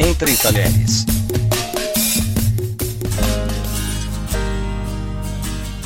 Entre Talheres.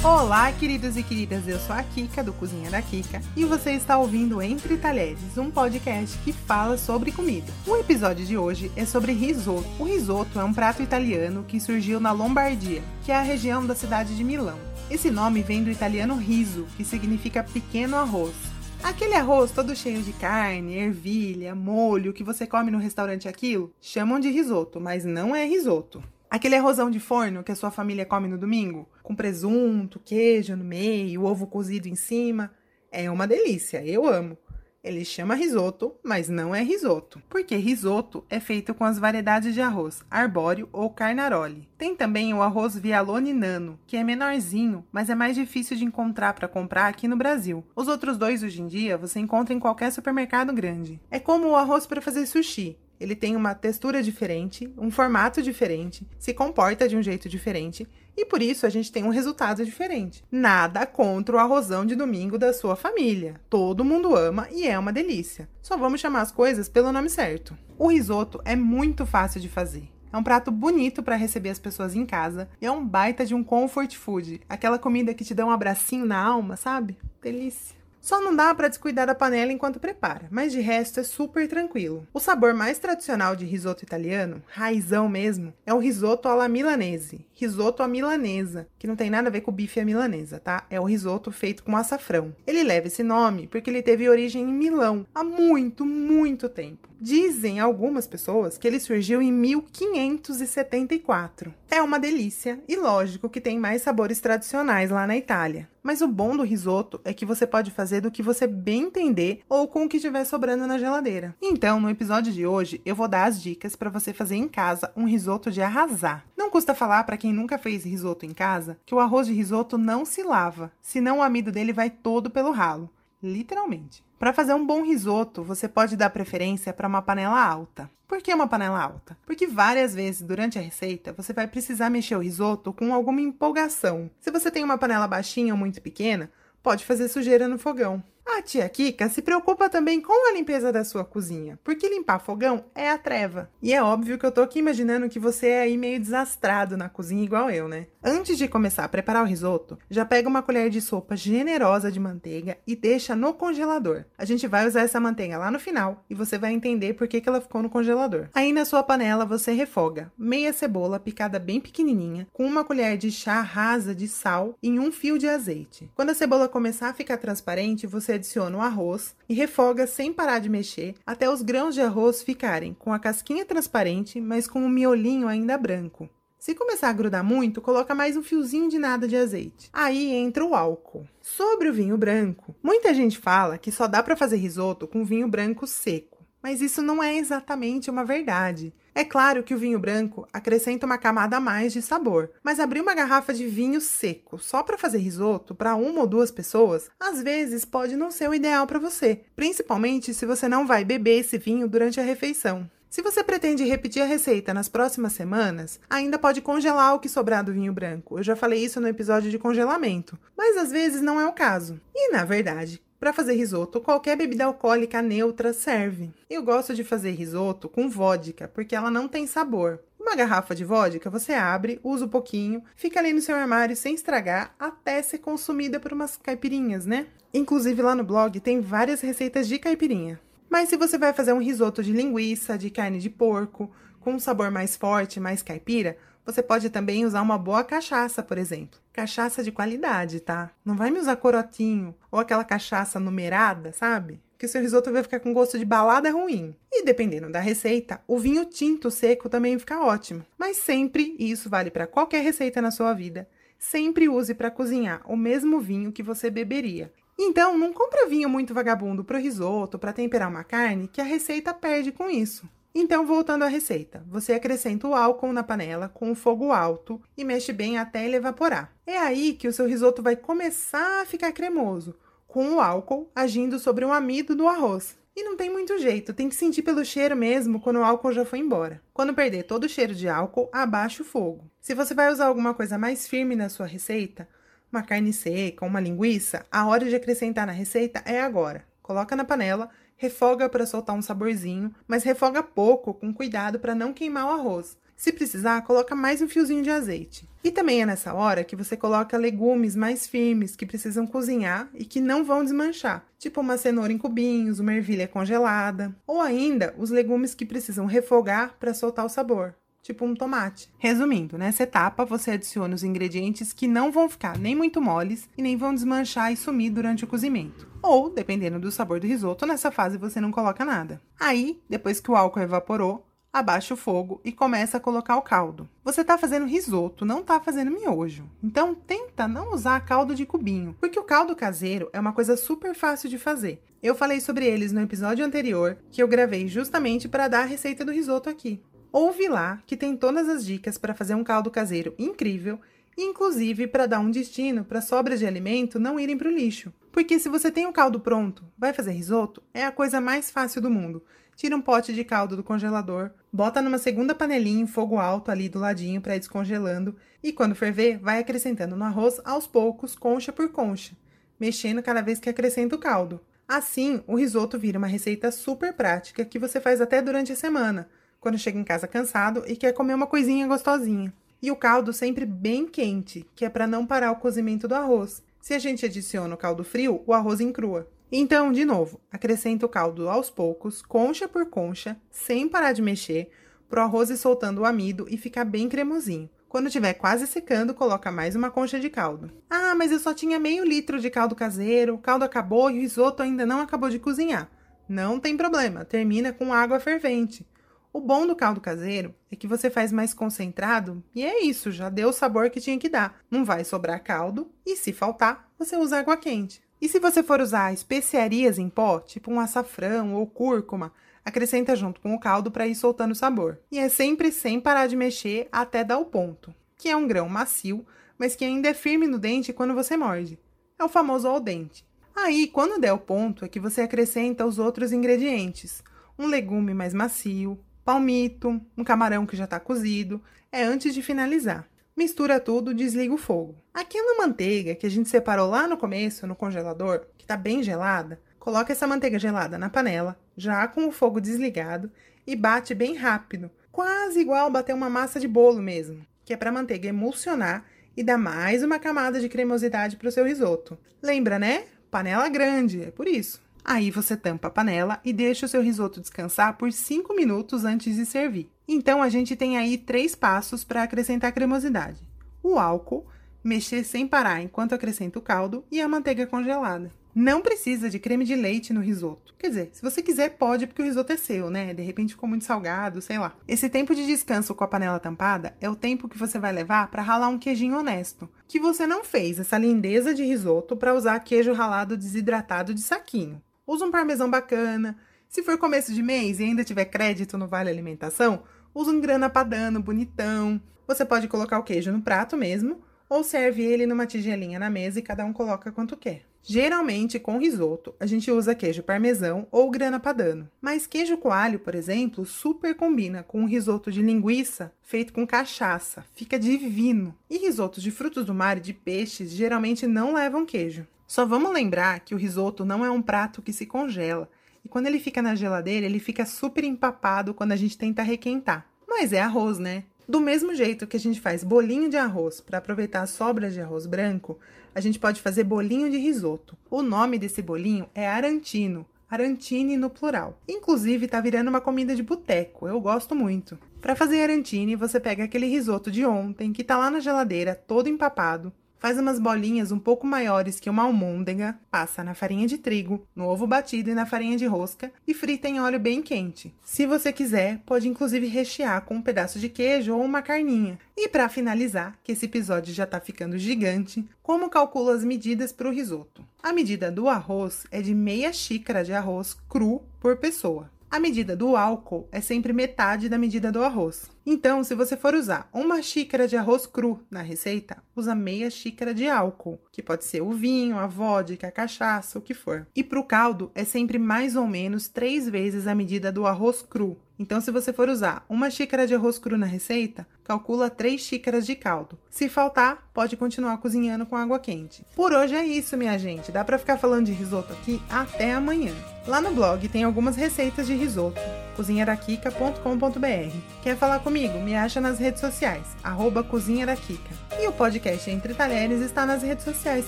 Olá, queridos e queridas, eu sou a Kika do Cozinha da Kika e você está ouvindo Entre Talheres, um podcast que fala sobre comida. O episódio de hoje é sobre risoto. O risoto é um prato italiano que surgiu na Lombardia, que é a região da cidade de Milão. Esse nome vem do italiano riso, que significa pequeno arroz. Aquele arroz todo cheio de carne, ervilha, molho que você come no restaurante aquilo, chamam de risoto, mas não é risoto. Aquele arrozão de forno que a sua família come no domingo, com presunto, queijo no meio, ovo cozido em cima, é uma delícia, eu amo. Ele chama risoto, mas não é risoto, porque risoto é feito com as variedades de arroz arbóreo ou carnaroli. Tem também o arroz vialone nano, que é menorzinho, mas é mais difícil de encontrar para comprar aqui no Brasil. Os outros dois hoje em dia você encontra em qualquer supermercado grande. É como o arroz para fazer sushi, ele tem uma textura diferente, um formato diferente, se comporta de um jeito diferente e por isso a gente tem um resultado diferente. Nada contra o arrozão de domingo da sua família. Todo mundo ama e é uma delícia. Só vamos chamar as coisas pelo nome certo. O risoto é muito fácil de fazer. É um prato bonito para receber as pessoas em casa e é um baita de um comfort food, aquela comida que te dá um abracinho na alma, sabe? Delícia. Só não dá para descuidar da panela enquanto prepara, mas de resto é super tranquilo. O sabor mais tradicional de risoto italiano, raizão mesmo, é o risoto alla milanese, risoto à milanesa, que não tem nada a ver com bife à milanesa, tá? É o risoto feito com açafrão. Ele leva esse nome porque ele teve origem em Milão há muito, muito tempo. Dizem algumas pessoas que ele surgiu em 1574. É uma delícia e lógico que tem mais sabores tradicionais lá na Itália. Mas o bom do risoto é que você pode fazer do que você bem entender ou com o que estiver sobrando na geladeira. Então, no episódio de hoje, eu vou dar as dicas para você fazer em casa um risoto de arrasar. Não custa falar para quem nunca fez risoto em casa que o arroz de risoto não se lava, senão o amido dele vai todo pelo ralo literalmente. Para fazer um bom risoto, você pode dar preferência para uma panela alta. Por que uma panela alta? Porque várias vezes durante a receita você vai precisar mexer o risoto com alguma empolgação. Se você tem uma panela baixinha ou muito pequena, pode fazer sujeira no fogão. A tia Kika se preocupa também com a limpeza da sua cozinha, porque limpar fogão é a treva. E é óbvio que eu tô aqui imaginando que você é aí meio desastrado na cozinha igual eu, né? Antes de começar a preparar o risoto, já pega uma colher de sopa generosa de manteiga e deixa no congelador. A gente vai usar essa manteiga lá no final e você vai entender por que, que ela ficou no congelador. Aí na sua panela você refoga meia cebola picada bem pequenininha com uma colher de chá rasa de sal em um fio de azeite. Quando a cebola começar a ficar transparente, você adiciona o arroz e refoga sem parar de mexer até os grãos de arroz ficarem com a casquinha transparente, mas com o miolinho ainda branco. Se começar a grudar muito, coloca mais um fiozinho de nada de azeite. Aí entra o álcool. Sobre o vinho branco, muita gente fala que só dá para fazer risoto com vinho branco seco, mas isso não é exatamente uma verdade. É claro que o vinho branco acrescenta uma camada a mais de sabor, mas abrir uma garrafa de vinho seco só para fazer risoto para uma ou duas pessoas, às vezes pode não ser o ideal para você, principalmente se você não vai beber esse vinho durante a refeição. Se você pretende repetir a receita nas próximas semanas, ainda pode congelar o que sobrar do vinho branco. Eu já falei isso no episódio de congelamento, mas às vezes não é o caso. E na verdade, para fazer risoto, qualquer bebida alcoólica neutra serve. Eu gosto de fazer risoto com vodka, porque ela não tem sabor. Uma garrafa de vodka você abre, usa um pouquinho, fica ali no seu armário sem estragar até ser consumida por umas caipirinhas, né? Inclusive lá no blog tem várias receitas de caipirinha. Mas se você vai fazer um risoto de linguiça, de carne de porco, com um sabor mais forte, mais caipira, você pode também usar uma boa cachaça, por exemplo. Cachaça de qualidade, tá? Não vai me usar corotinho ou aquela cachaça numerada, sabe? Que o seu risoto vai ficar com gosto de balada ruim. E dependendo da receita, o vinho tinto seco também fica ótimo. Mas sempre, e isso vale para qualquer receita na sua vida, sempre use para cozinhar o mesmo vinho que você beberia. Então, não compra vinho muito vagabundo para risoto, para temperar uma carne, que a receita perde com isso. Então, voltando à receita, você acrescenta o álcool na panela com o fogo alto e mexe bem até ele evaporar. É aí que o seu risoto vai começar a ficar cremoso, com o álcool agindo sobre o amido do arroz. E não tem muito jeito, tem que sentir pelo cheiro mesmo quando o álcool já foi embora. Quando perder todo o cheiro de álcool, abaixe o fogo. Se você vai usar alguma coisa mais firme na sua receita, uma carne seca, uma linguiça, a hora de acrescentar na receita é agora. Coloca na panela refoga para soltar um saborzinho, mas refoga pouco, com cuidado para não queimar o arroz. Se precisar, coloca mais um fiozinho de azeite. E também é nessa hora que você coloca legumes mais firmes que precisam cozinhar e que não vão desmanchar, tipo uma cenoura em cubinhos, uma ervilha congelada, ou ainda os legumes que precisam refogar para soltar o sabor, tipo um tomate. Resumindo, nessa etapa você adiciona os ingredientes que não vão ficar nem muito moles e nem vão desmanchar e sumir durante o cozimento. Ou, dependendo do sabor do risoto, nessa fase você não coloca nada. Aí, depois que o álcool evaporou, abaixa o fogo e começa a colocar o caldo. Você está fazendo risoto, não está fazendo miojo. Então tenta não usar caldo de cubinho, porque o caldo caseiro é uma coisa super fácil de fazer. Eu falei sobre eles no episódio anterior, que eu gravei justamente para dar a receita do risoto aqui. Ouve lá, que tem todas as dicas para fazer um caldo caseiro incrível, inclusive para dar um destino para sobras de alimento não irem para o lixo. Porque se você tem o caldo pronto, vai fazer risoto, é a coisa mais fácil do mundo. Tira um pote de caldo do congelador, bota numa segunda panelinha em fogo alto ali do ladinho para ir descongelando e quando ferver, vai acrescentando no arroz aos poucos, concha por concha, mexendo cada vez que acrescenta o caldo. Assim, o risoto vira uma receita super prática que você faz até durante a semana, quando chega em casa cansado e quer comer uma coisinha gostosinha. E o caldo sempre bem quente, que é para não parar o cozimento do arroz. Se a gente adiciona o caldo frio, o arroz encrua. Então, de novo, acrescenta o caldo aos poucos, concha por concha, sem parar de mexer, pro arroz ir soltando o amido e ficar bem cremosinho. Quando estiver quase secando, coloca mais uma concha de caldo. Ah, mas eu só tinha meio litro de caldo caseiro, o caldo acabou e o risoto ainda não acabou de cozinhar. Não tem problema, termina com água fervente. O bom do caldo caseiro é que você faz mais concentrado e é isso, já deu o sabor que tinha que dar. Não vai sobrar caldo e se faltar, você usa água quente. E se você for usar especiarias em pó, tipo um açafrão ou cúrcuma, acrescenta junto com o caldo para ir soltando o sabor. E é sempre sem parar de mexer até dar o ponto, que é um grão macio, mas que ainda é firme no dente quando você morde. É o famoso ao dente. Aí, quando der o ponto, é que você acrescenta os outros ingredientes: um legume mais macio, palmito, um camarão que já está cozido. É antes de finalizar mistura tudo, desliga o fogo. Aquela manteiga que a gente separou lá no começo, no congelador, que está bem gelada, coloca essa manteiga gelada na panela, já com o fogo desligado, e bate bem rápido, quase igual bater uma massa de bolo mesmo, que é para a manteiga emulsionar e dar mais uma camada de cremosidade para o seu risoto. Lembra, né? Panela grande, é por isso. Aí você tampa a panela e deixa o seu risoto descansar por 5 minutos antes de servir. Então a gente tem aí três passos para acrescentar cremosidade: o álcool, mexer sem parar enquanto acrescenta o caldo e a manteiga congelada. Não precisa de creme de leite no risoto. Quer dizer, se você quiser, pode, porque o risoto é seu, né? De repente ficou muito salgado, sei lá. Esse tempo de descanso com a panela tampada é o tempo que você vai levar para ralar um queijinho honesto. Que você não fez essa lindeza de risoto para usar queijo ralado desidratado de saquinho. Usa um parmesão bacana. Se for começo de mês e ainda tiver crédito no Vale Alimentação, usa um grana padano bonitão. Você pode colocar o queijo no prato mesmo, ou serve ele numa tigelinha na mesa e cada um coloca quanto quer. Geralmente, com risoto, a gente usa queijo parmesão ou grana padano. Mas queijo coalho, por exemplo, super combina com um risoto de linguiça feito com cachaça. Fica divino. E risotos de frutos do mar e de peixes geralmente não levam queijo. Só vamos lembrar que o risoto não é um prato que se congela. E quando ele fica na geladeira, ele fica super empapado quando a gente tenta requentar. Mas é arroz, né? Do mesmo jeito que a gente faz bolinho de arroz para aproveitar as sobras de arroz branco, a gente pode fazer bolinho de risoto. O nome desse bolinho é arantino, arantine no plural. Inclusive, tá virando uma comida de boteco, eu gosto muito. Para fazer arantine, você pega aquele risoto de ontem que tá lá na geladeira, todo empapado, Faz umas bolinhas um pouco maiores que uma almôndega, passa na farinha de trigo, no ovo batido e na farinha de rosca e frita em óleo bem quente. Se você quiser, pode inclusive rechear com um pedaço de queijo ou uma carninha. E para finalizar, que esse episódio já está ficando gigante, como calculo as medidas para o risoto? A medida do arroz é de meia xícara de arroz cru por pessoa. A medida do álcool é sempre metade da medida do arroz. Então, se você for usar uma xícara de arroz cru na receita, usa meia xícara de álcool, que pode ser o vinho, a vodka, a cachaça, o que for. E para o caldo, é sempre mais ou menos três vezes a medida do arroz cru, Então, se você for usar uma xícara de arroz cru na receita, calcula 3 xícaras de caldo. Se faltar, pode continuar cozinhando com água quente. Por hoje é isso, minha gente. Dá para ficar falando de risoto aqui até amanhã. Lá no blog tem algumas receitas de risoto, cozinharaquica.com.br. Quer falar comigo? Me acha nas redes sociais, arroba Cozinha da Kika. E o podcast Entre Talheres está nas redes sociais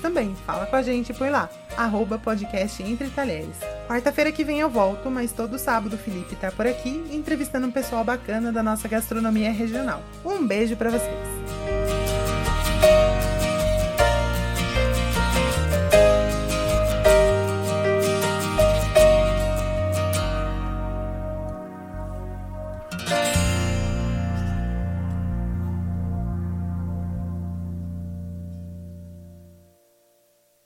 também. Fala com a gente por lá, arroba podcast Entre Talheres. Quarta-feira que vem eu volto, mas todo sábado o Felipe tá por aqui entrevistando um pessoal bacana da nossa gastronomia regional. Um beijo para vocês!